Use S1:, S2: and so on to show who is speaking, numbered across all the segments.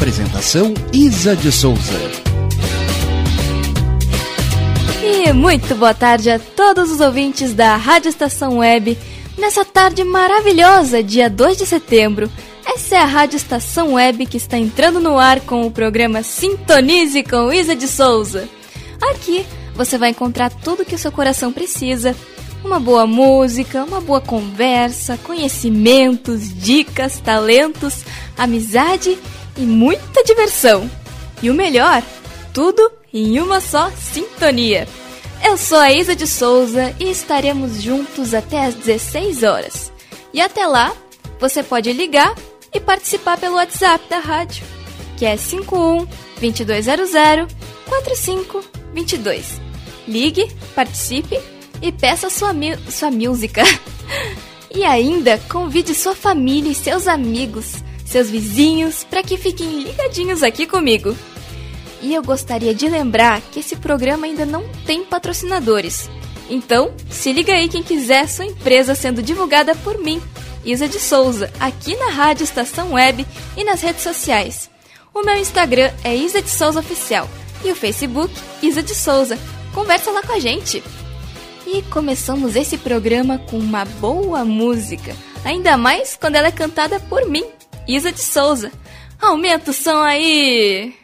S1: Apresentação Isa de Souza.
S2: E muito boa tarde a todos os ouvintes da Rádio Estação Web. Nessa tarde maravilhosa, dia 2 de setembro, essa é a Rádio Estação Web que está entrando no ar com o programa Sintonize com Isa de Souza. Aqui você vai encontrar tudo que o seu coração precisa: uma boa música, uma boa conversa, conhecimentos, dicas, talentos, amizade e muita diversão. E o melhor, tudo em uma só sintonia. Eu sou a Isa de Souza e estaremos juntos até às 16 horas. E até lá, você pode ligar e participar pelo WhatsApp da rádio, que é 51 2200 4522. Ligue, participe e peça sua, sua música. e ainda convide sua família e seus amigos seus vizinhos, para que fiquem ligadinhos aqui comigo. E eu gostaria de lembrar que esse programa ainda não tem patrocinadores. Então, se liga aí quem quiser sua empresa sendo divulgada por mim, Isa de Souza, aqui na Rádio Estação Web e nas redes sociais. O meu Instagram é Isa de Souza Oficial e o Facebook Isa de Souza. Conversa lá com a gente. E começamos esse programa com uma boa música, ainda mais quando ela é cantada por mim, Isa de Souza. Aumenta o som aí!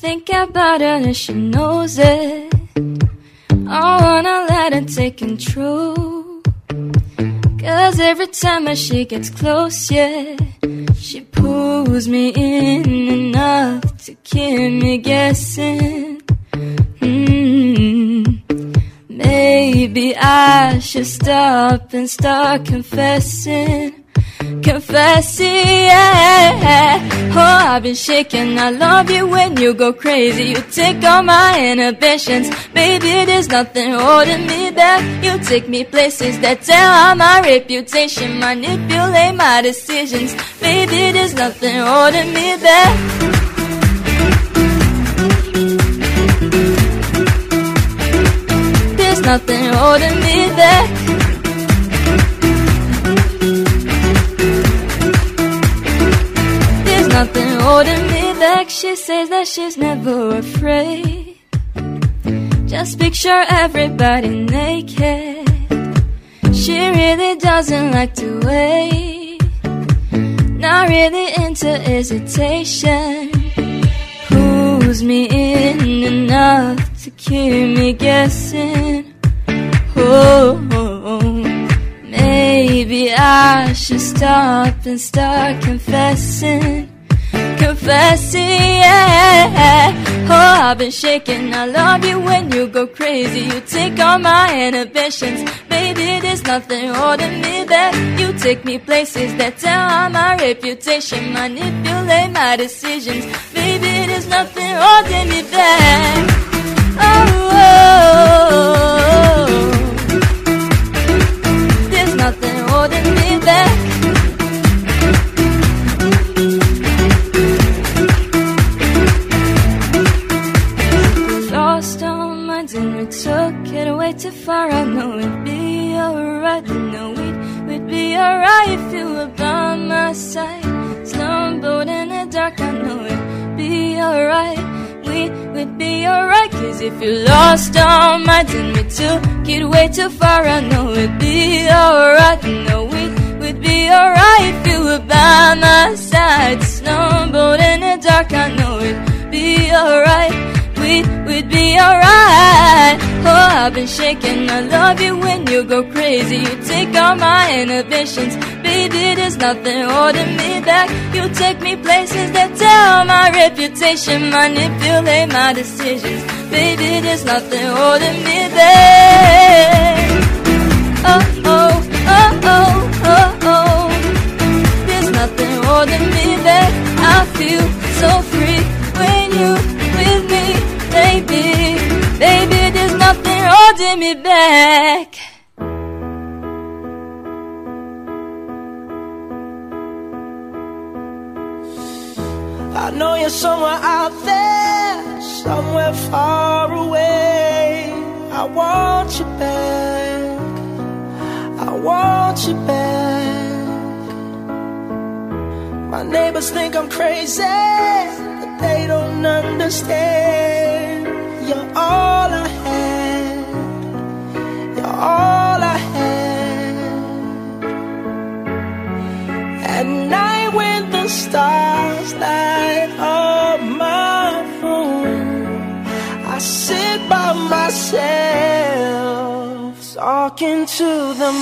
S2: think about her and she knows it. I wanna let her take control. Cause every time she gets close, yeah, she pulls me in enough to keep me guessing. Mm, maybe I should stop and start confessing confessing, yeah. Oh, I've been shaking. I love you when you go crazy. You take all my inhibitions. Baby, there's nothing holding me back. You take me places that tell on my reputation, manipulate my decisions. Baby, there's nothing holding me back. There's nothing holding me back. Nothing holding me back. She says that she's never afraid. Just picture everybody naked. She really doesn't like to wait. Not really into hesitation. Pulls me in enough to keep me guessing. Oh, maybe I should stop and start confessing confessing, yeah. Oh, I've been shaking. I love you when you go crazy. You take all my inhibitions. Baby, there's nothing holding me back. You take me places that tell my reputation. Manipulate my decisions. Baby, there's nothing holding me back. oh. oh, oh. Far, I know it'd be alright. I know we'd, we'd be alright if you were by my side. Stumbled in the dark, I know it'd be alright. We, we'd be alright, cause if you lost our minds and we took it way too far, I know it'd be alright. I know we'd, we'd be alright if you were by my side. Stumbled in the dark, I know it'd be alright. We'd, we'd be alright. Oh, I've been shaking. I love you when you go crazy. You take all my inhibitions. Baby, there's nothing holding me back. You take me places that tell my reputation, manipulate my decisions. Baby, there's nothing holding me back.
S3: I'm but they don't understand. You're all I had. You're all I had. At night when the stars light up my room, I sit by myself talking to the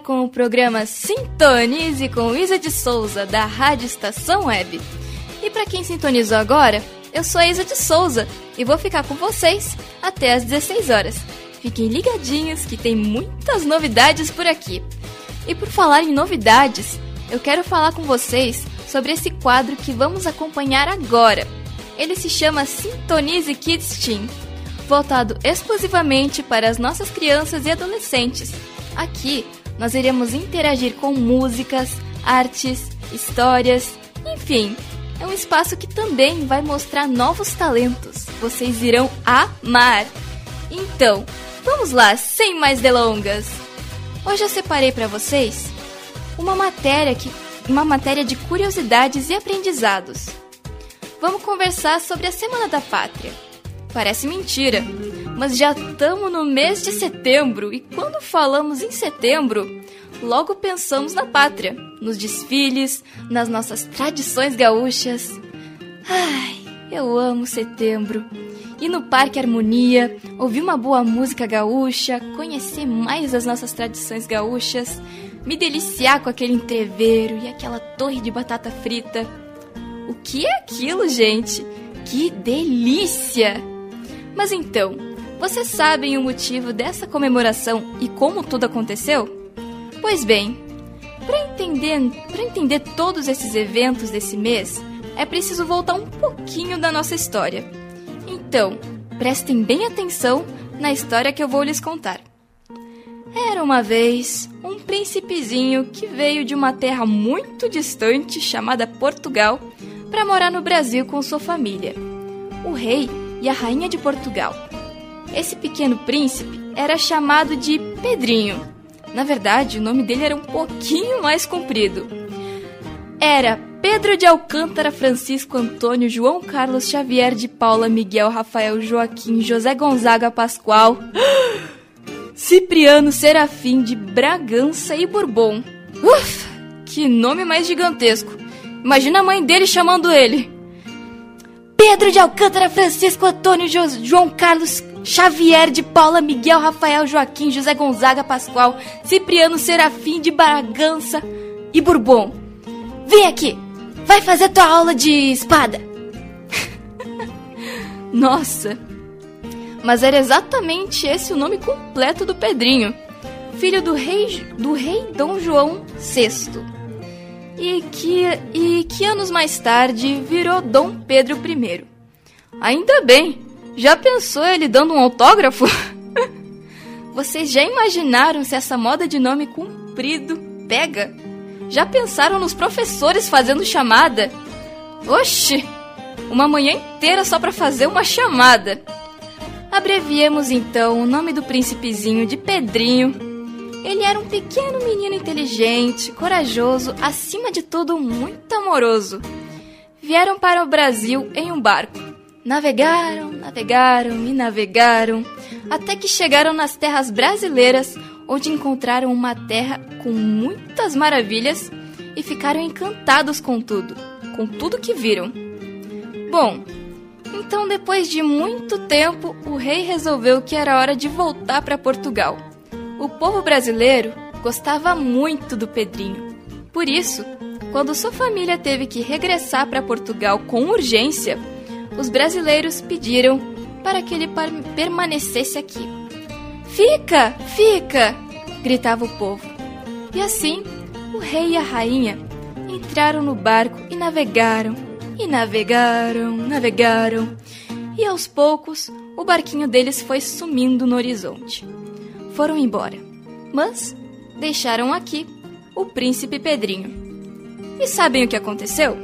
S2: com o programa Sintonize com Isa de Souza, da Rádio Estação Web. E para quem sintonizou agora, eu sou a Isa de Souza e vou ficar com vocês até às 16 horas. Fiquem ligadinhos que tem muitas novidades por aqui. E por falar em novidades, eu quero falar com vocês sobre esse quadro que vamos acompanhar agora. Ele se chama Sintonize Kids Team voltado exclusivamente para as nossas crianças e adolescentes. Aqui nós iremos interagir com músicas, artes, histórias, enfim, é um espaço que também vai mostrar novos talentos. Vocês irão amar. Então, vamos lá, sem mais delongas. Hoje eu separei para vocês uma matéria que uma matéria de curiosidades e aprendizados. vamos conversar sobre a Semana da Pátria. Parece mentira, mas já estamos no mês de setembro e quando falamos em setembro, logo pensamos na pátria, nos desfiles, nas nossas tradições gaúchas. Ai, eu amo setembro. Ir no Parque Harmonia, ouvir uma boa música gaúcha, conhecer mais das nossas tradições gaúchas, me deliciar com aquele entreveiro e aquela torre de batata frita. O que é aquilo, gente? Que delícia! Mas então, vocês sabem o motivo dessa comemoração e como tudo aconteceu? Pois bem, para entender, entender todos esses eventos desse mês, é preciso voltar um pouquinho da nossa história. Então, prestem bem atenção na história que eu vou lhes contar. Era uma vez um príncipezinho que veio de uma terra muito distante chamada Portugal para morar no Brasil com sua família. O rei e a rainha de Portugal. Esse pequeno príncipe era chamado de Pedrinho. Na verdade, o nome dele era um pouquinho mais comprido. Era Pedro de Alcântara, Francisco Antônio, João Carlos Xavier de Paula, Miguel, Rafael, Joaquim, José Gonzaga Pascoal, Cipriano Serafim de Bragança e Bourbon. Uf, que nome mais gigantesco. Imagina a mãe dele chamando ele. Pedro de Alcântara, Francisco Antônio, jo João Carlos Xavier de Paula, Miguel, Rafael, Joaquim, José Gonzaga Pascoal, Cipriano Serafim de Bragança e Bourbon. Vem aqui! Vai fazer tua aula de espada! Nossa! Mas era exatamente esse o nome completo do Pedrinho, filho do rei, do rei Dom João VI. E que, e que anos mais tarde virou Dom Pedro I. Ainda bem! Já pensou ele dando um autógrafo? Vocês já imaginaram se essa moda de nome comprido pega? Já pensaram nos professores fazendo chamada? Oxi! Uma manhã inteira só para fazer uma chamada. Abreviemos então o nome do príncipezinho de Pedrinho. Ele era um pequeno menino inteligente, corajoso, acima de tudo muito amoroso. Vieram para o Brasil em um barco. Navegaram, navegaram e navegaram, até que chegaram nas terras brasileiras, onde encontraram uma terra com muitas maravilhas e ficaram encantados com tudo, com tudo que viram. Bom, então depois de muito tempo, o rei resolveu que era hora de voltar para Portugal. O povo brasileiro gostava muito do Pedrinho. Por isso, quando sua família teve que regressar para Portugal com urgência, os brasileiros pediram para que ele permanecesse aqui. Fica, fica! gritava o povo. E assim, o rei e a rainha entraram no barco e navegaram, e navegaram, navegaram. E aos poucos, o barquinho deles foi sumindo no horizonte. Foram embora, mas deixaram aqui o príncipe Pedrinho. E sabem o que aconteceu?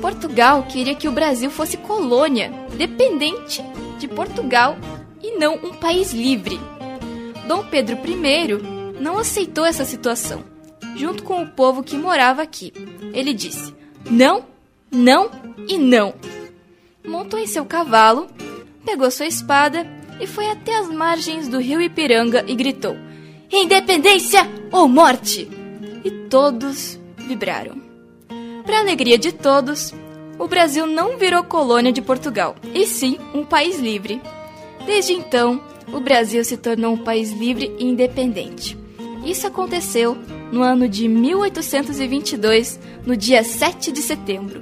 S2: Portugal queria que o Brasil fosse colônia, dependente de Portugal e não um país livre. Dom Pedro I não aceitou essa situação, junto com o povo que morava aqui. Ele disse: não, não e não. Montou em seu cavalo, pegou sua espada e foi até as margens do rio Ipiranga e gritou: Independência ou morte! E todos vibraram. Para alegria de todos, o Brasil não virou colônia de Portugal, e sim um país livre. Desde então, o Brasil se tornou um país livre e independente. Isso aconteceu no ano de 1822, no dia 7 de setembro.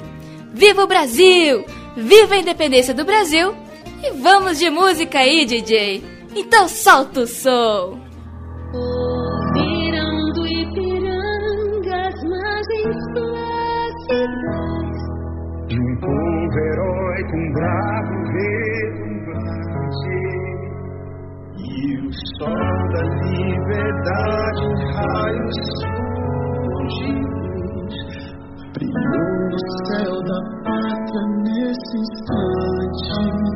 S2: Viva o Brasil! Viva a independência do Brasil! E vamos de música aí, DJ! Então solta o som!
S4: Mirando Ipiranga, as margens plácidas
S5: De um povo heróico, um bravo retumbante E o sol da liberdade em raios fulgidos Brilhou no céu da pátria nesse instante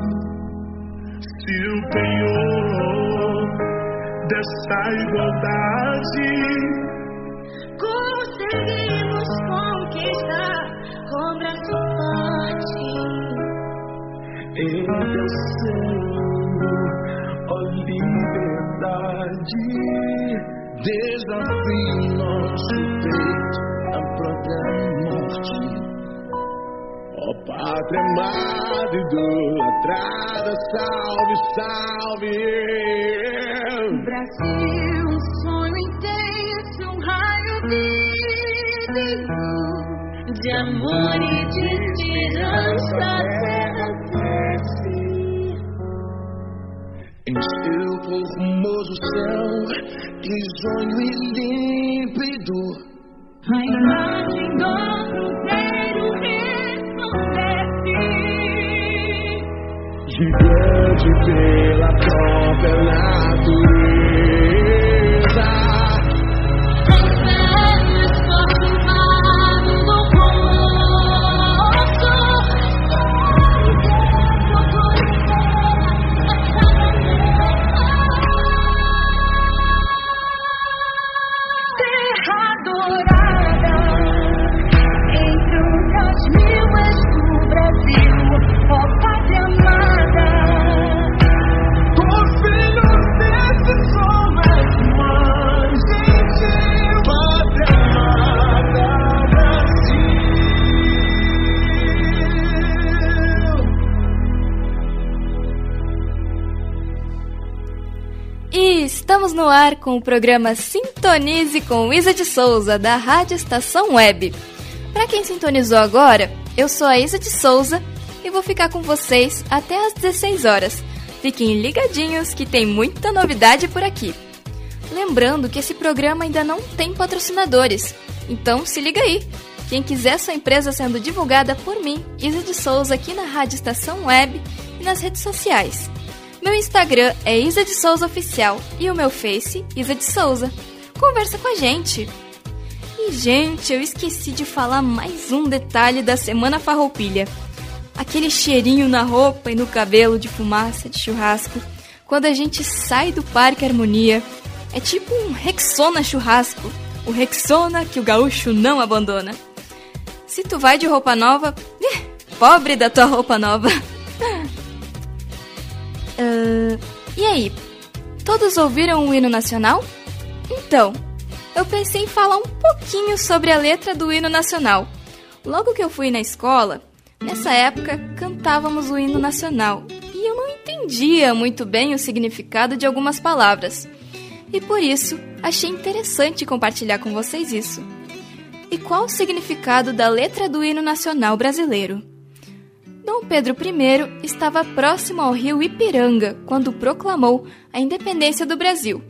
S5: Se o penhor dessa igualdade
S4: Conseguimos conquistar com braço forte
S5: acontecendo. Ó liberdade, desafio nosso peito a própria morte. Ó pátria amada, idolatrada, salve, salve.
S4: Brasil, um sonho intenso, um raio vívido de amor e de esperança. cresce.
S5: Em seu formoso céu, risonho e límpido.
S4: A imagem do cruzeiro
S5: Gigante pela própria natureza.
S2: Ar com o programa Sintonize com Isa de Souza, da Rádio Estação Web. Para quem sintonizou agora, eu sou a Isa de Souza e vou ficar com vocês até às 16 horas. Fiquem ligadinhos que tem muita novidade por aqui. Lembrando que esse programa ainda não tem patrocinadores, então se liga aí. Quem quiser sua empresa sendo divulgada por mim, Isa de Souza, aqui na Rádio Estação Web e nas redes sociais. Meu Instagram é Isa de Souza Oficial e o meu Face, Isa de Souza. Conversa com a gente. E, gente, eu esqueci de falar mais um detalhe da Semana Farroupilha. Aquele cheirinho na roupa e no cabelo de fumaça de churrasco quando a gente sai do Parque Harmonia. É tipo um Rexona churrasco. O Rexona que o gaúcho não abandona. Se tu vai de roupa nova, pobre da tua roupa nova. Ah, e aí, todos ouviram o hino nacional? Então, eu pensei em falar um pouquinho sobre a letra do hino nacional. Logo que eu fui na escola, nessa época cantávamos o hino nacional e eu não entendia muito bem o significado de algumas palavras. E por isso achei interessante compartilhar com vocês isso. E qual o significado da letra do hino nacional brasileiro? Dom Pedro I estava próximo ao rio Ipiranga quando proclamou a independência do Brasil.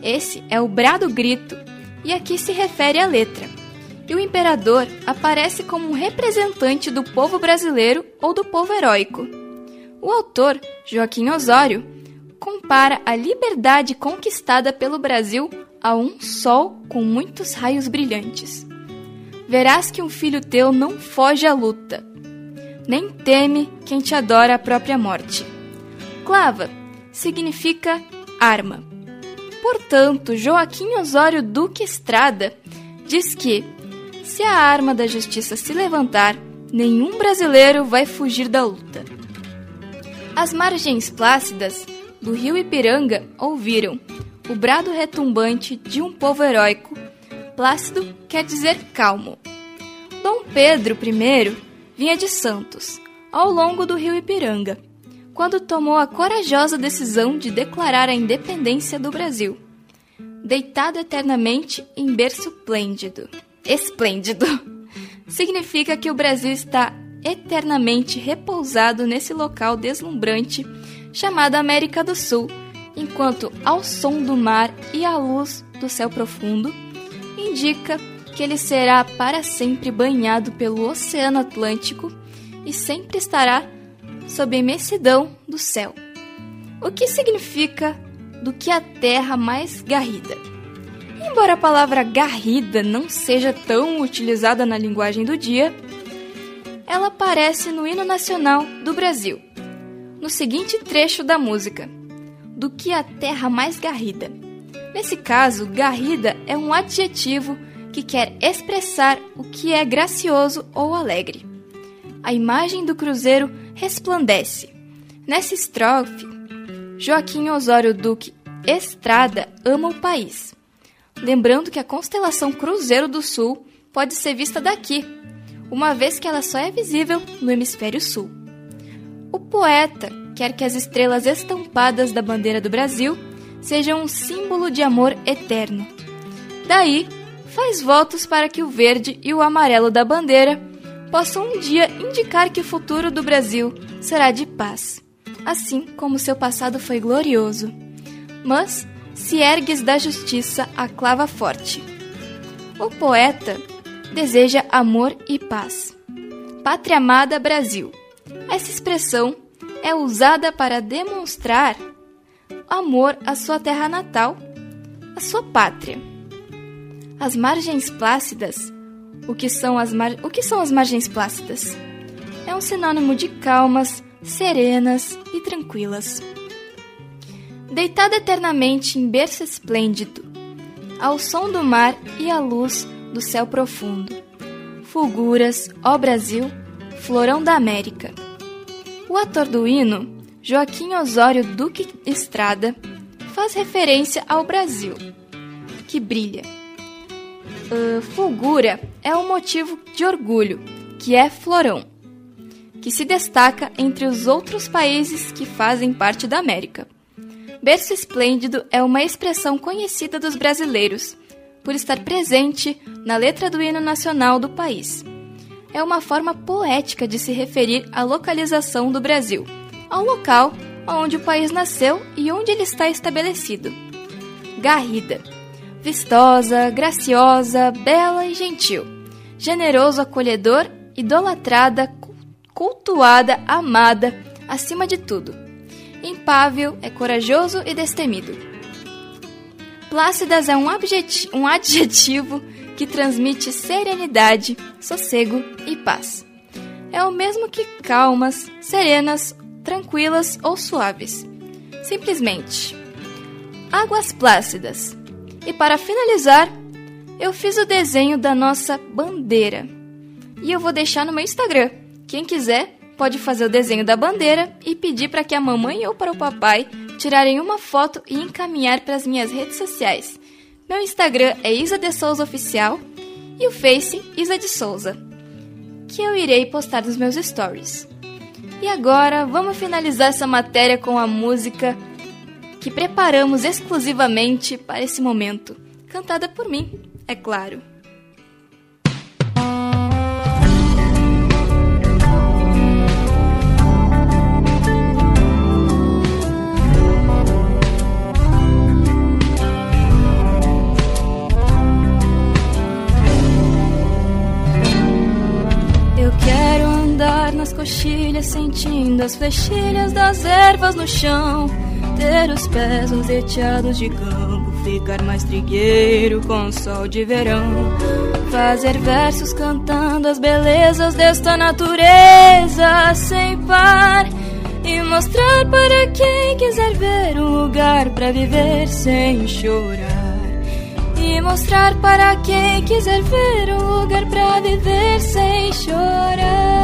S2: Esse é o Brado Grito, e aqui se refere à letra. E o imperador aparece como um representante do povo brasileiro ou do povo heróico. O autor, Joaquim Osório, compara a liberdade conquistada pelo Brasil a um sol com muitos raios brilhantes. Verás que um filho teu não foge à luta, nem teme quem te adora a própria morte. Clava significa arma. Portanto, Joaquim Osório Duque Estrada diz que, se a arma da justiça se levantar, nenhum brasileiro vai fugir da luta. As margens plácidas do rio Ipiranga ouviram o brado retumbante de um povo heróico. Plácido quer dizer calmo. Dom Pedro I vinha de Santos, ao longo do rio Ipiranga, quando tomou a corajosa decisão de declarar a independência do Brasil. Deitado eternamente em berço plêndido. Esplêndido! Significa que o Brasil está eternamente repousado nesse local deslumbrante chamado América do Sul, enquanto ao som do mar e à luz do céu profundo indica que ele será para sempre banhado pelo Oceano Atlântico e sempre estará sob a imensidão do céu. O que significa do que a terra mais garrida? Embora a palavra garrida não seja tão utilizada na linguagem do dia, ela aparece no hino nacional do Brasil, no seguinte trecho da música: Do que a terra mais garrida. Nesse caso, garrida é um adjetivo que quer expressar o que é gracioso ou alegre. A imagem do cruzeiro resplandece, Nessa estrofe, Joaquim Osório Duque Estrada ama o país. Lembrando que a constelação Cruzeiro do Sul pode ser vista daqui, uma vez que ela só é visível no hemisfério sul. O poeta quer que as estrelas estampadas da bandeira do Brasil sejam um símbolo de amor eterno. Daí, faz votos para que o verde e o amarelo da bandeira possam um dia indicar que o futuro do Brasil será de paz, assim como seu passado foi glorioso. Mas se ergues da justiça a clava forte. O poeta deseja amor e paz. Pátria amada Brasil. Essa expressão é usada para demonstrar amor à sua terra natal, à sua pátria. As margens plácidas. O que são as, mar... o que são as margens plácidas? É um sinônimo de calmas, serenas e tranquilas. Deitada eternamente em berço esplêndido, ao som do mar e à luz do céu profundo. Fulguras, ó Brasil, florão da América. O ator do hino, Joaquim Osório Duque Estrada, faz referência ao Brasil, que brilha. Uh, fulgura é um motivo de orgulho, que é florão, que se destaca entre os outros países que fazem parte da América. Berço esplêndido é uma expressão conhecida dos brasileiros, por estar presente na letra do hino nacional do país. É uma forma poética de se referir à localização do Brasil, ao local onde o país nasceu e onde ele está estabelecido. Garrida. Vistosa, graciosa, bela e gentil. Generoso, acolhedor, idolatrada, cultuada, amada, acima de tudo. Impável, é corajoso e destemido. Plácidas é um, um adjetivo que transmite serenidade, sossego e paz. É o mesmo que calmas, serenas, tranquilas ou suaves. Simplesmente. Águas plácidas. E para finalizar, eu fiz o desenho da nossa bandeira. E eu vou deixar no meu Instagram. Quem quiser pode fazer o desenho da bandeira e pedir para que a mamãe ou para o papai tirarem uma foto e encaminhar para as minhas redes sociais. Meu Instagram é Isa de Souza Oficial e o Face Isa de Souza, que eu irei postar nos meus stories. E agora vamos finalizar essa matéria com a música que preparamos exclusivamente para esse momento, cantada por mim, é claro. nas coxilhas, sentindo as flechilhas das ervas no chão. Ter os pés roseteados de campo, ficar mais trigueiro com o sol de verão. Fazer versos cantando as belezas desta natureza sem par. E mostrar para quem quiser ver um lugar para viver sem chorar. E mostrar para quem quiser ver um lugar para viver sem chorar.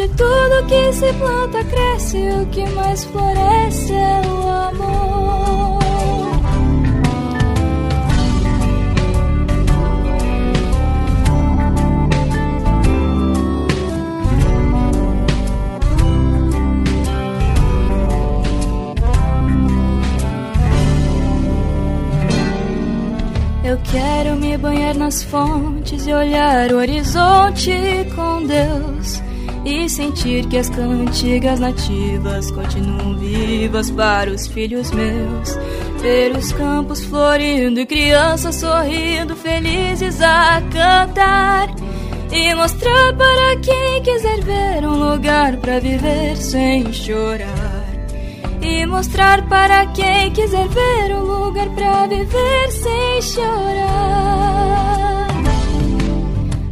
S2: De tudo que se planta cresce, o que mais floresce é o amor. Eu quero me banhar nas fontes e olhar o horizonte com Deus e sentir que as cantigas nativas continuam vivas para os filhos meus. Ver os campos florindo e crianças sorrindo, felizes a cantar. E mostrar para quem quiser ver um lugar para viver sem chorar. e mostrar para quem quiser ver um lugar pra viver sem chorar.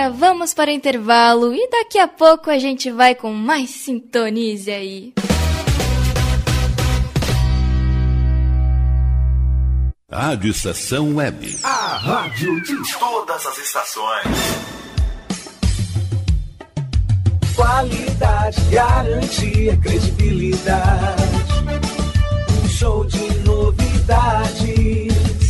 S2: Agora vamos para o intervalo e daqui a pouco a gente vai com mais sintonize aí.
S6: Rádio Estação Web.
S7: A rádio de todas as estações. Qualidade, garantia, credibilidade. Um show de novidades.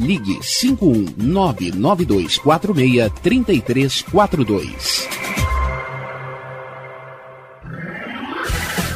S1: ligue 51992463342.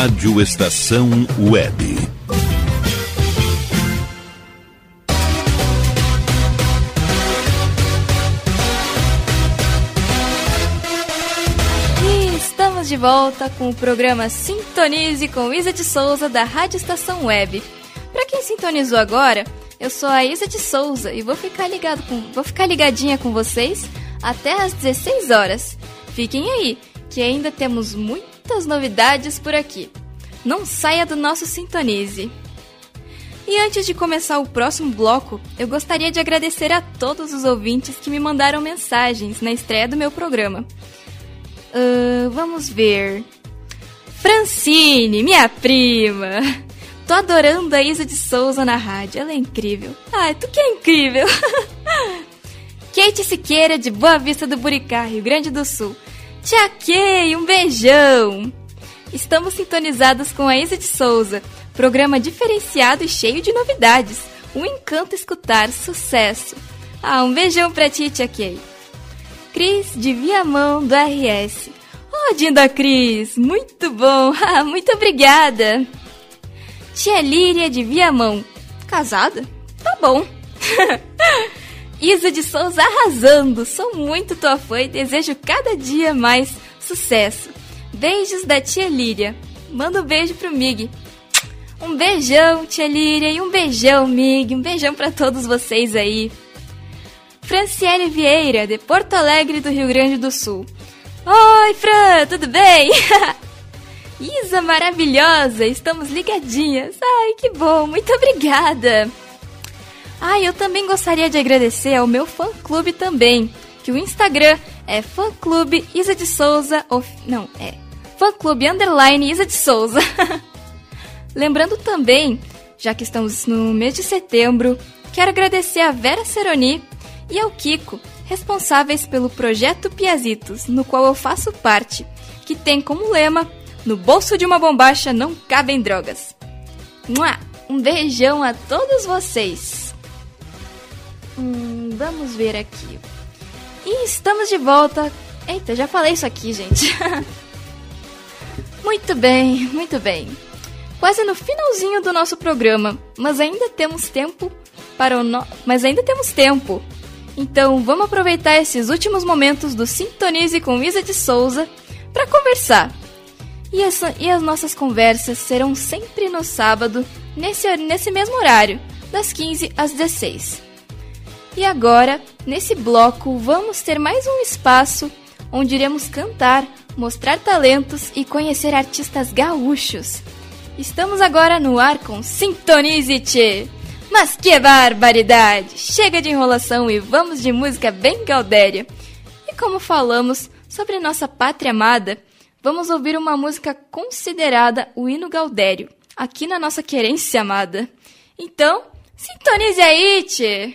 S6: Rádio Estação Web.
S2: E estamos de volta com o programa Sintonize com Isa de Souza da Rádio Estação Web. Para quem sintonizou agora, eu sou a Isa de Souza e vou ficar ligado com, vou ficar ligadinha com vocês até às 16 horas. Fiquem aí, que ainda temos muitas novidades por aqui. Não saia do nosso Sintonize. E antes de começar o próximo bloco, eu gostaria de agradecer a todos os ouvintes que me mandaram mensagens na estreia do meu programa. Uh, vamos ver. Francine, minha prima. Tô adorando a Isa de Souza na rádio, ela é incrível. Ai, tu que é incrível. Kate Siqueira, de Boa Vista do Buricá, Rio Grande do Sul. Tia Kay, um beijão! Estamos sintonizados com a Isa de Souza, programa diferenciado e cheio de novidades. Um encanto escutar, sucesso! Ah, um beijão pra ti, Tia Kay. Cris, de Viamão, do RS. Oh, Dinda Cris, muito bom! Ah, muito obrigada! Tia Líria, de Viamão. Casada? Tá bom. Isa de Souza arrasando. Sou muito tua fã e desejo cada dia mais sucesso. Beijos da tia Líria. Manda um beijo pro Mig. Um beijão, tia Líria, e um beijão, Mig. Um beijão para todos vocês aí. Franciele Vieira, de Porto Alegre, do Rio Grande do Sul. Oi, Fran, tudo bem? Isa maravilhosa, estamos ligadinhas. Ai, que bom, muito obrigada. Ah, eu também gostaria de agradecer ao meu fã-clube também, que o Instagram é fã-clube Isa de Souza, of... não, é fã-clube underline Isa de Souza. Lembrando também, já que estamos no mês de setembro, quero agradecer a Vera Seroni e ao Kiko, responsáveis pelo projeto Piazitos, no qual eu faço parte, que tem como lema: No bolso de uma bombacha não cabem drogas. Um beijão a todos vocês! Hum, vamos ver aqui. E estamos de volta. Eita, já falei isso aqui, gente. muito bem, muito bem. Quase no finalzinho do nosso programa, mas ainda temos tempo para o no... mas ainda temos tempo. Então, vamos aproveitar esses últimos momentos do Sintonize com Isa de Souza para conversar. E, essa, e as nossas conversas serão sempre no sábado, nesse, nesse mesmo horário, das 15 às 16. E agora, nesse bloco, vamos ter mais um espaço onde iremos cantar, mostrar talentos e conhecer artistas gaúchos. Estamos agora no ar com Sintonize-te! Mas que barbaridade! Chega de enrolação e vamos de música bem gaudéria. E como falamos sobre nossa pátria amada, vamos ouvir uma música considerada o hino gaudério, aqui na nossa querência amada. Então, sintonize aí, tchê!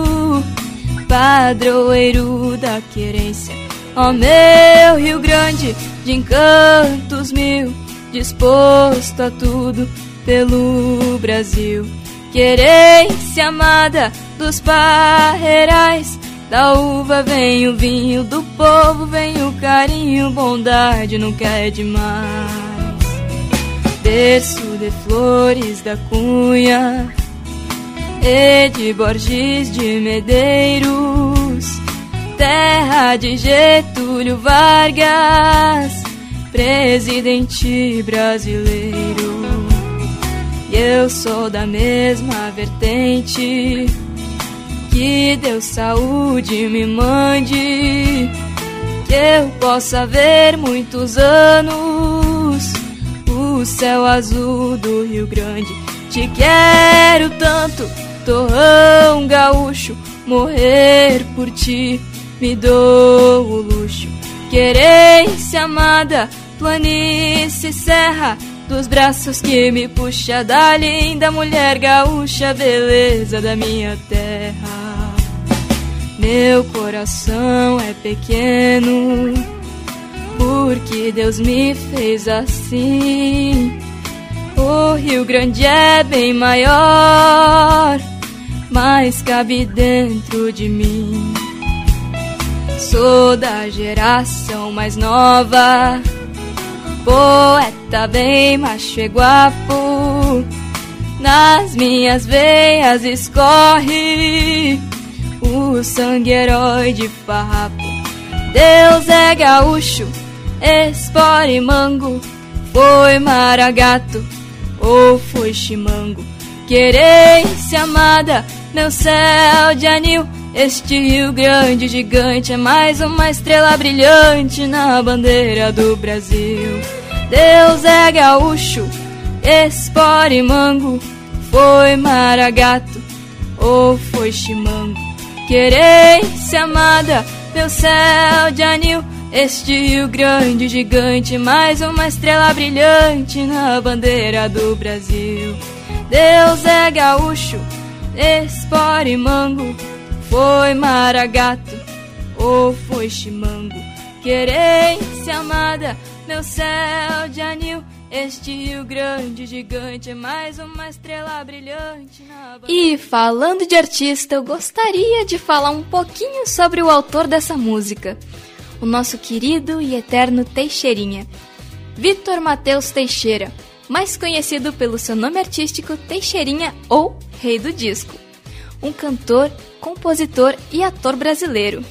S2: padroeiro da querência. Ó meu Rio Grande, de encantos mil, disposto a tudo pelo Brasil. Querência amada dos parreirais, da uva vem o vinho, do povo vem o carinho, bondade nunca é demais. Berço de flores da cunha, e de Borges de Medeiros, terra de Getúlio Vargas, presidente brasileiro. E eu sou da mesma vertente, que Deus saúde me mande, que eu possa ver muitos anos o céu azul do Rio Grande. Te quero tanto torrão gaúcho, morrer por ti me dou o luxo. Querência amada, planície, serra, dos braços que me puxa da linda mulher gaúcha, beleza da minha terra. Meu coração é pequeno, porque Deus me fez assim. O Rio Grande é bem maior, mas cabe dentro de mim. Sou da geração mais nova, poeta bem macho e guapo. Nas minhas veias escorre o sangue herói de farrapo. Deus é gaúcho, espore mango, foi maragato ou foi chimango. Querência amada, meu céu de anil, este Rio Grande gigante é mais uma estrela brilhante na bandeira do Brasil. Deus é gaúcho, espore mango, foi maragato ou foi chimango. Querência amada, meu céu de anil, este Rio Grande gigante, mais uma estrela brilhante na bandeira do Brasil. Deus é gaúcho, espore mango, foi maragato ou foi chimango. Querência amada, meu céu de anil, este Rio Grande gigante, mais uma estrela brilhante. E falando de artista, eu gostaria de falar um pouquinho sobre o autor dessa música o nosso querido e eterno Teixeirinha. Vitor Mateus Teixeira, mais conhecido pelo seu nome artístico Teixeirinha ou Rei do Disco. Um cantor, compositor e ator brasileiro.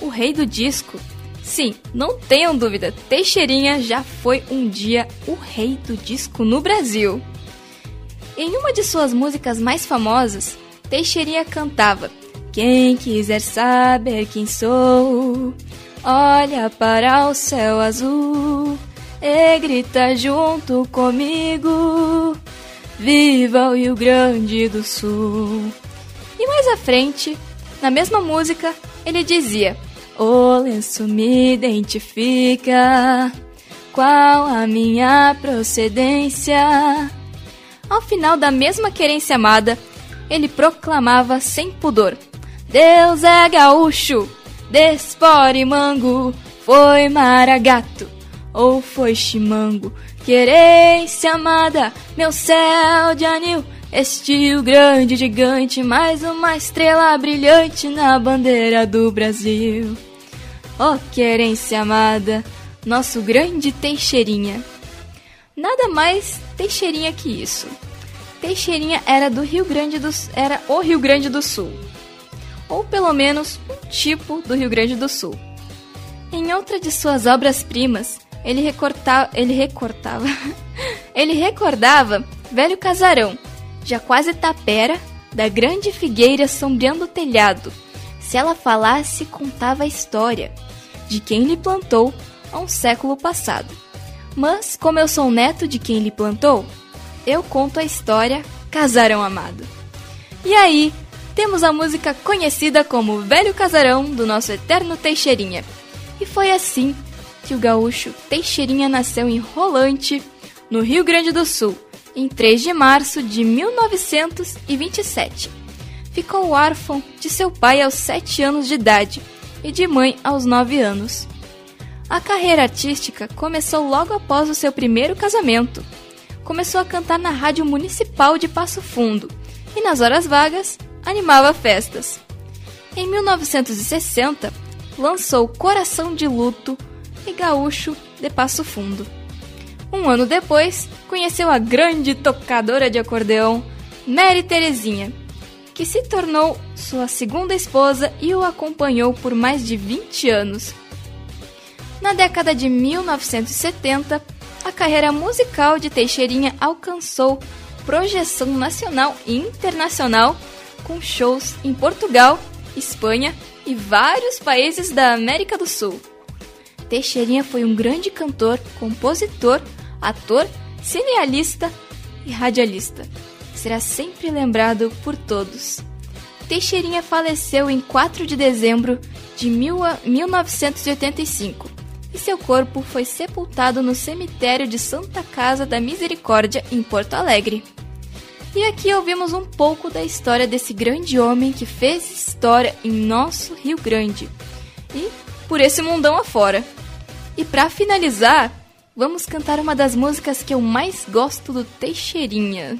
S2: O Rei do Disco? Sim, não tenham dúvida, Teixeirinha já foi um dia o Rei do Disco no Brasil. Em uma de suas músicas mais famosas, Teixeirinha cantava: Quem quiser saber quem sou, olha para o céu azul e grita junto comigo: Viva o Rio Grande do Sul! E mais à frente, na mesma música, ele dizia: O lenço me identifica, qual a minha procedência? Ao final da mesma querência amada, ele proclamava sem pudor: Deus é gaúcho! Despore mango, foi maragato ou foi chimango. Querência amada, meu céu de anil, este Rio grande gigante, mais uma estrela brilhante na bandeira do Brasil. Oh, querência amada, nosso grande Teixeirinha. Nada mais Teixeirinha que isso. Teixeirinha era do Rio Grande do era o Rio Grande do Sul ou pelo menos um tipo do Rio Grande do Sul. Em outra de suas obras-primas, ele, recorta... ele recortava. ele recordava velho casarão, já quase tapera, da grande figueira sombreando o telhado. Se ela falasse, contava a história de quem lhe plantou há um século passado. Mas, como eu sou neto de quem lhe plantou, eu conto a história Casarão Amado. E aí, temos a música conhecida como Velho Casarão do nosso eterno Teixeirinha. E foi assim que o gaúcho Teixeirinha nasceu em Rolante, no Rio Grande do Sul, em 3 de março de 1927. Ficou órfão de seu pai aos 7 anos de idade e de mãe aos 9 anos. A carreira artística começou logo após o seu primeiro casamento. Começou a cantar na Rádio Municipal de Passo Fundo e, nas horas vagas, animava festas. Em 1960, lançou Coração de Luto e Gaúcho de Passo Fundo. Um ano depois, conheceu a grande tocadora de acordeão Mary Terezinha, que se tornou sua segunda esposa e o acompanhou por mais de 20 anos. Na década de 1970, a carreira musical de Teixeirinha alcançou projeção nacional e internacional com shows em Portugal, Espanha e vários países da América do Sul. Teixeirinha foi um grande cantor, compositor, ator, cinealista e radialista. Será sempre lembrado por todos. Teixeirinha faleceu em 4 de dezembro de 1985 e seu corpo foi sepultado no cemitério de Santa Casa da Misericórdia, em Porto Alegre. E aqui ouvimos um pouco da história desse grande homem que fez história em nosso Rio Grande e por esse mundão afora. E para finalizar, vamos cantar uma das músicas que eu mais gosto do Teixeirinha.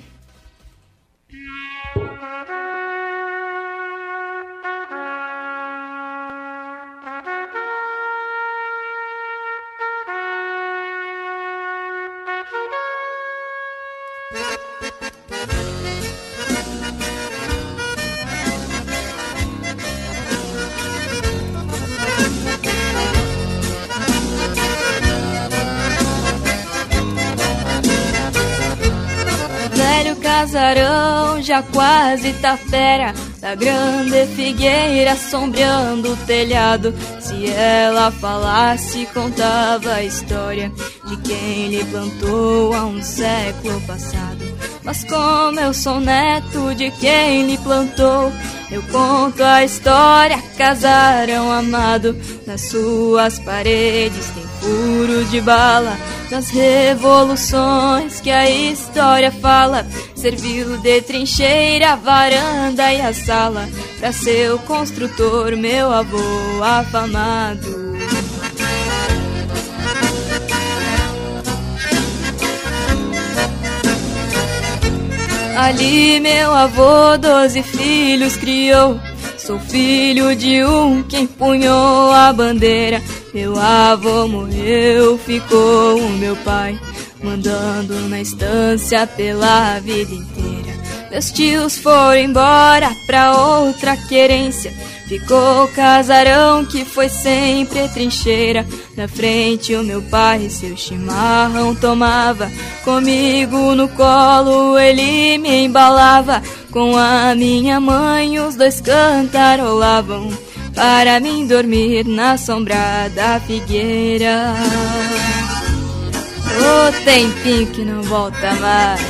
S2: Quase tá fera. Da grande figueira sombreando o telhado. Se ela falasse contava a história De quem lhe plantou há um século passado. Mas como eu sou neto de quem lhe plantou Eu conto a história, casarão amado. Nas suas paredes tem furos de bala. Das revoluções que a história fala. Serviu de trincheira, varanda e a sala para seu construtor, meu avô afamado. Ali meu avô doze filhos criou. Sou filho de um que empunhou a bandeira. Meu avô morreu, ficou o meu pai, mandando na estância pela vida inteira. Meus tios foram embora pra outra querência. Ficou o casarão que foi sempre trincheira. Na frente o meu pai seu chimarrão tomava. Comigo no colo ele me embalava. Com a minha mãe os dois cantarolavam. Para mim dormir na sombra da figueira. O tempinho que não volta mais.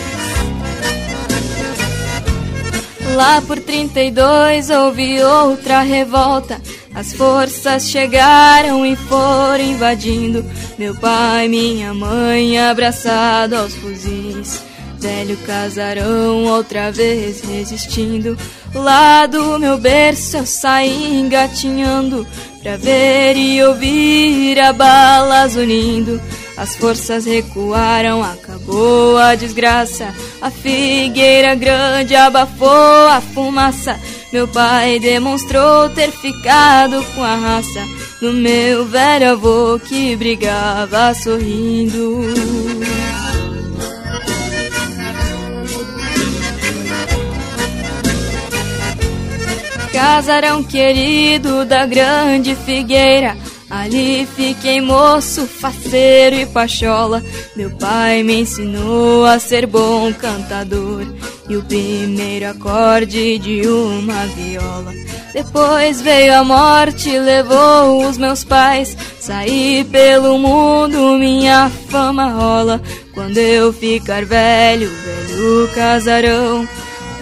S2: Lá por 32 houve outra revolta. As forças chegaram e foram invadindo. Meu pai, minha mãe, abraçado aos fuzis. Velho casarão outra vez resistindo. Lá do meu berço eu saí engatinhando pra ver e ouvir a balas unindo. As forças recuaram, acabou a desgraça. A figueira grande abafou a fumaça. Meu pai demonstrou ter ficado com a raça do meu velho avô que brigava sorrindo. Casarão querido da grande figueira. Ali fiquei moço, faceiro e pachola. Meu pai me ensinou a ser bom cantador. E o primeiro acorde de uma viola. Depois veio a morte, levou os meus pais. Saí pelo mundo, minha fama rola. Quando eu ficar velho, velho casarão.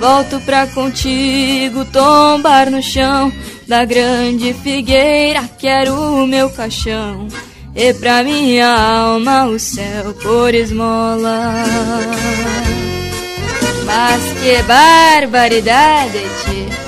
S2: Volto pra contigo tombar no chão da grande figueira, quero o meu caixão. E pra minha alma o céu por esmola. Mas que barbaridade, tia.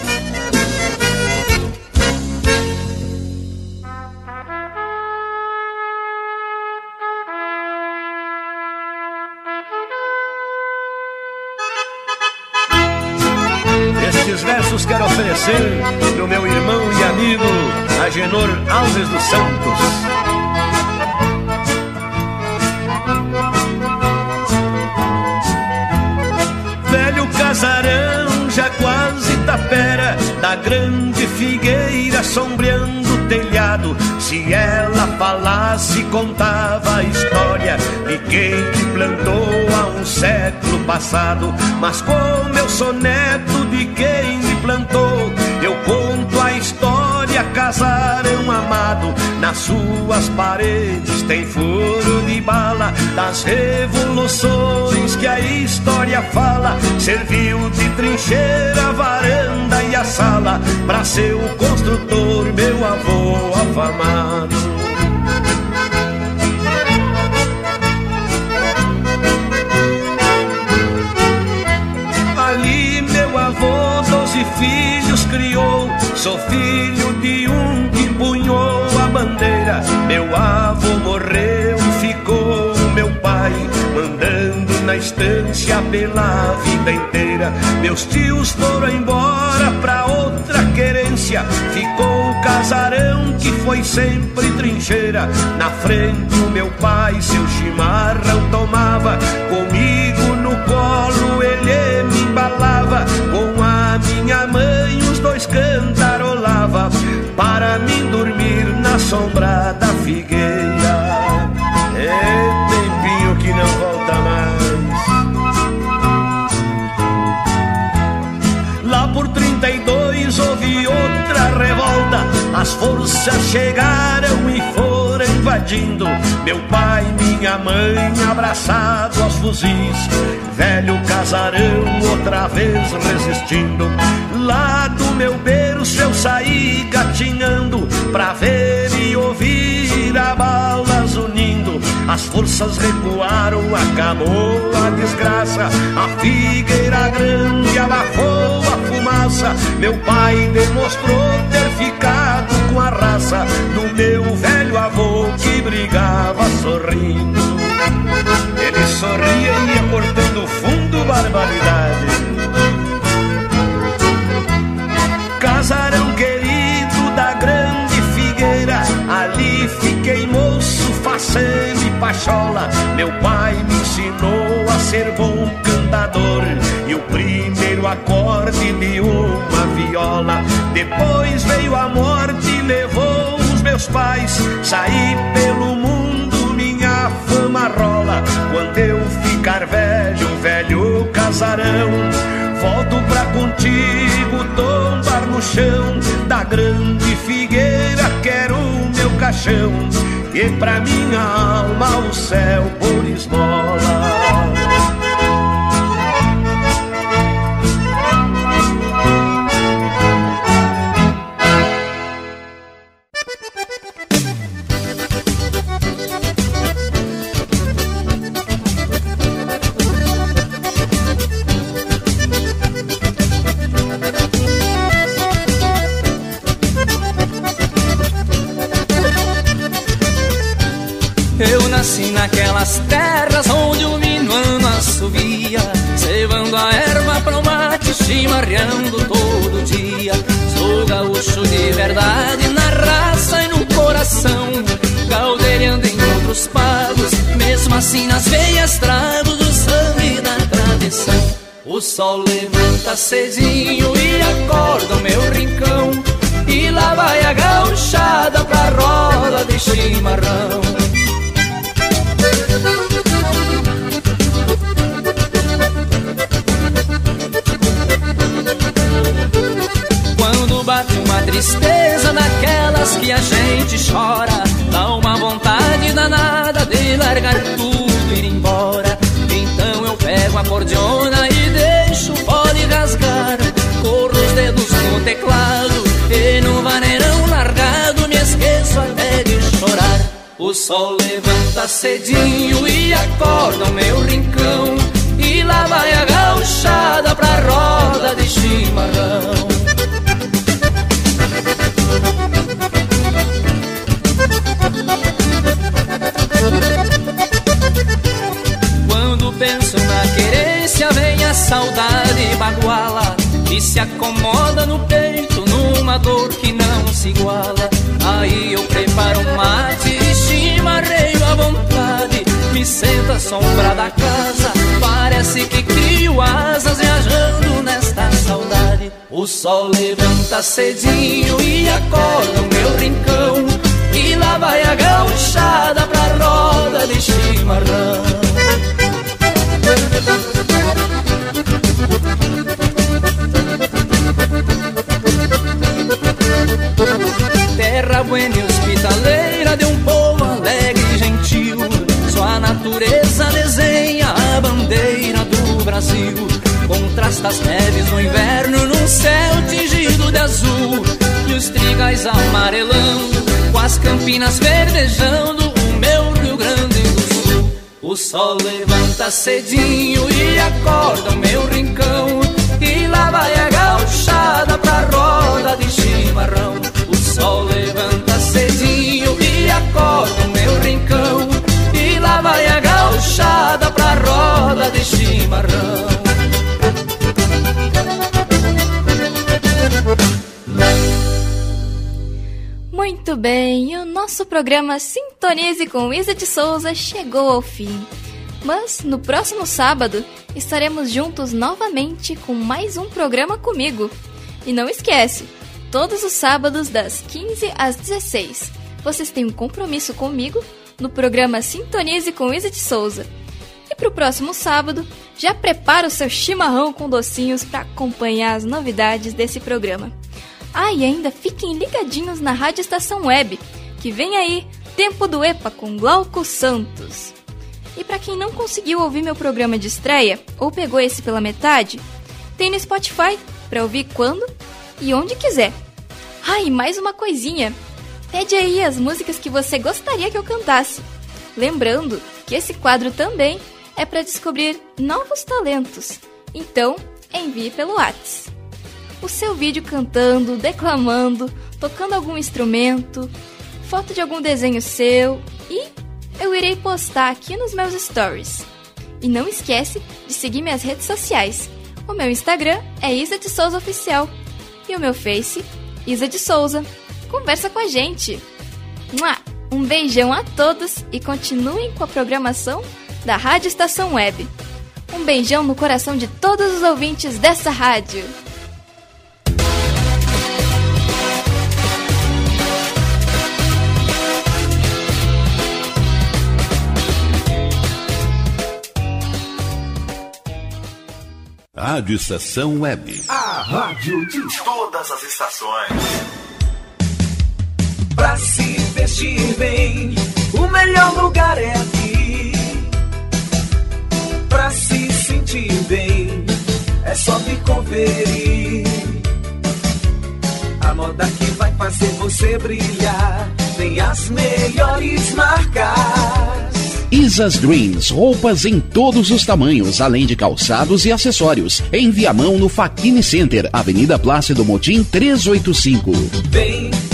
S8: Quero oferecer pro meu irmão e amigo Agenor Alves dos Santos. Velho casarão, já quase tapera, da grande figueira sombreando o telhado. Se ela falasse, contava a história de quem te plantou há um século passado. Mas como eu sou neto de quem plantou, eu conto a história, casarão amado. Nas suas paredes tem furo de bala das revoluções que a história fala. Serviu de trincheira, a varanda e a sala para seu construtor, meu avô afamado. Filhos criou, sou filho de um que punhou a bandeira. Meu avô morreu, ficou meu pai, mandando na estância pela vida inteira. Meus tios foram embora pra outra querência, ficou o casarão que foi sempre trincheira. Na frente o meu pai seu chimarrão tomava, as forças chegaram e foram invadindo. Meu pai, minha mãe, abraçado aos fuzis. Velho casarão, outra vez resistindo. Lá do meu berço eu saí gatinhando pra ver e ouvir a balas unindo. As forças recuaram, acabou a desgraça. A figueira grande abafou a fumaça. Meu pai demonstrou ter ficado com a raça do meu velho avô que brigava sorrindo. Ele sorria e ia cortando fundo barbaridade. Casarão querido da grande figueira, ali fiquei moço, faceiro e pachola. Meu pai me ensinou a ser bom cantador e o primeiro acorde de uma viola. Depois veio a morte levou os meus pais. Saí pelo mundo, minha fama rola. Quando eu ficar velho, velho casarão. Volto pra contigo tombar no chão da grande figueira, quero o meu caixão e pra minha alma o céu
S9: levanta cedinho levanta cedinho e acorda o meu rincão. E lá vai a gauchada pra roda de chimarrão. Quando penso na querência vem a saudade baguala. E se acomoda no peito numa dor que não se iguala. Aí eu preparo um mate e vontade À sombra da casa. Parece que crio asas viajando nesta saudade. O sol levanta cedinho e acorda o meu rincão. E lá vai a gauchada pra roda de chimarrão. Terra buena e hospitaleira de um povo natureza desenha a bandeira do Brasil. Contrasta as neves no inverno num céu tingido de azul. E os trigais amarelando com as campinas verdejando O meu Rio Grande do Sul. O sol levanta cedinho e acorda o meu rincão. E lá vai a gauchada pra roda de chimarrão. O sol levanta cedinho e acorda vai a gauchada pra roda de chimarrão.
S2: Muito bem, o nosso programa Sintonize com Isa de Souza chegou ao fim. Mas no próximo sábado estaremos juntos novamente com mais um programa comigo. E não esquece, todos os sábados das 15 às 16. Vocês têm um compromisso comigo no programa Sintonize com Isa de Souza. E para o próximo sábado, já prepara o seu chimarrão com docinhos para acompanhar as novidades desse programa. Ah, e ainda fiquem ligadinhos na Rádio Estação Web, que vem aí Tempo do EPA com Glauco Santos. E para quem não conseguiu ouvir meu programa de estreia ou pegou esse pela metade, tem no Spotify para ouvir quando e onde quiser. Ah, e mais uma coisinha. Pede aí as músicas que você gostaria que eu cantasse. Lembrando que esse quadro também é para descobrir novos talentos. Então, envie pelo WhatsApp. O seu vídeo cantando, declamando, tocando algum instrumento, foto de algum desenho seu e eu irei postar aqui nos meus stories. E não esquece de seguir minhas redes sociais. O meu Instagram é Isa de Souza Oficial e o meu Face, Isa de Souza. Conversa com a gente. Um beijão a todos e continuem com a programação da Rádio Estação Web. Um beijão no coração de todos os ouvintes dessa rádio.
S6: Rádio Estação Web.
S7: A rádio de todas as estações. Pra se vestir bem, o melhor lugar é aqui. Pra se sentir bem, é só me conferir. A moda que vai fazer você brilhar, tem as melhores marcas.
S1: Isas Dreams, roupas em todos os tamanhos, além de calçados e acessórios. Em Viamão, no Faquini Center, Avenida Plácido Motim 385.
S7: Vem, vem, vem, não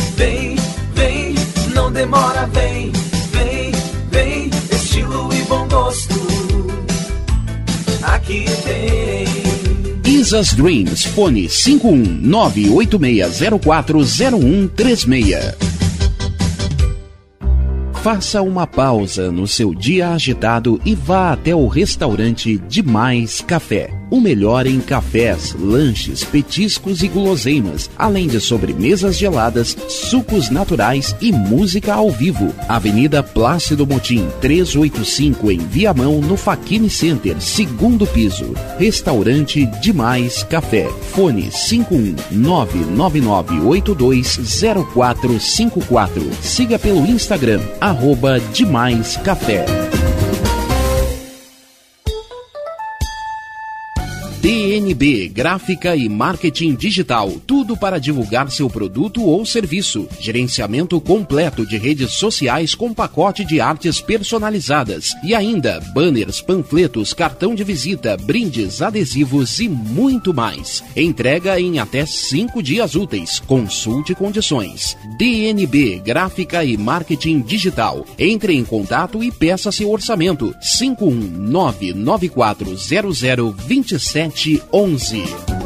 S7: demora, vem, vem, vem, estilo e bom gosto. Aqui tem.
S1: Isas Dreams, fone 51986040136. Faça uma pausa no seu dia agitado e vá até o restaurante Demais Café. O melhor em cafés, lanches, petiscos e guloseimas, além de sobremesas geladas, sucos naturais e música ao vivo. Avenida Plácido Motim, 385 em Viamão, no Faquini Center, segundo piso. Restaurante Demais Café. Fone 51999820454. Siga pelo Instagram, arroba Demais Café. DNB Gráfica e Marketing Digital. Tudo para divulgar seu produto ou serviço. Gerenciamento completo de redes sociais com pacote de artes personalizadas. E ainda banners, panfletos, cartão de visita, brindes, adesivos e muito mais. Entrega em até cinco dias úteis. Consulte condições. DNB Gráfica e Marketing Digital. Entre em contato e peça seu orçamento. 519940027 11.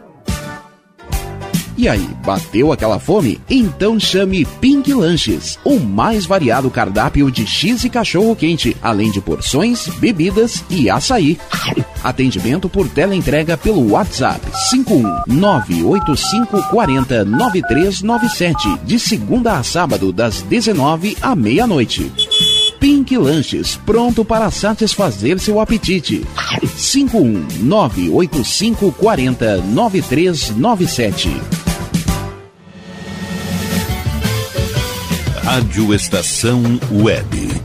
S1: E aí, bateu aquela fome? Então chame Pink Lanches, o mais variado cardápio de X e cachorro quente, além de porções, bebidas e açaí. Atendimento por teleentrega pelo WhatsApp 51985409397, de segunda a sábado das 19 à meia-noite. Pink Lanches, pronto para satisfazer seu apetite. 51985409397.
S6: Rádio Estação Web.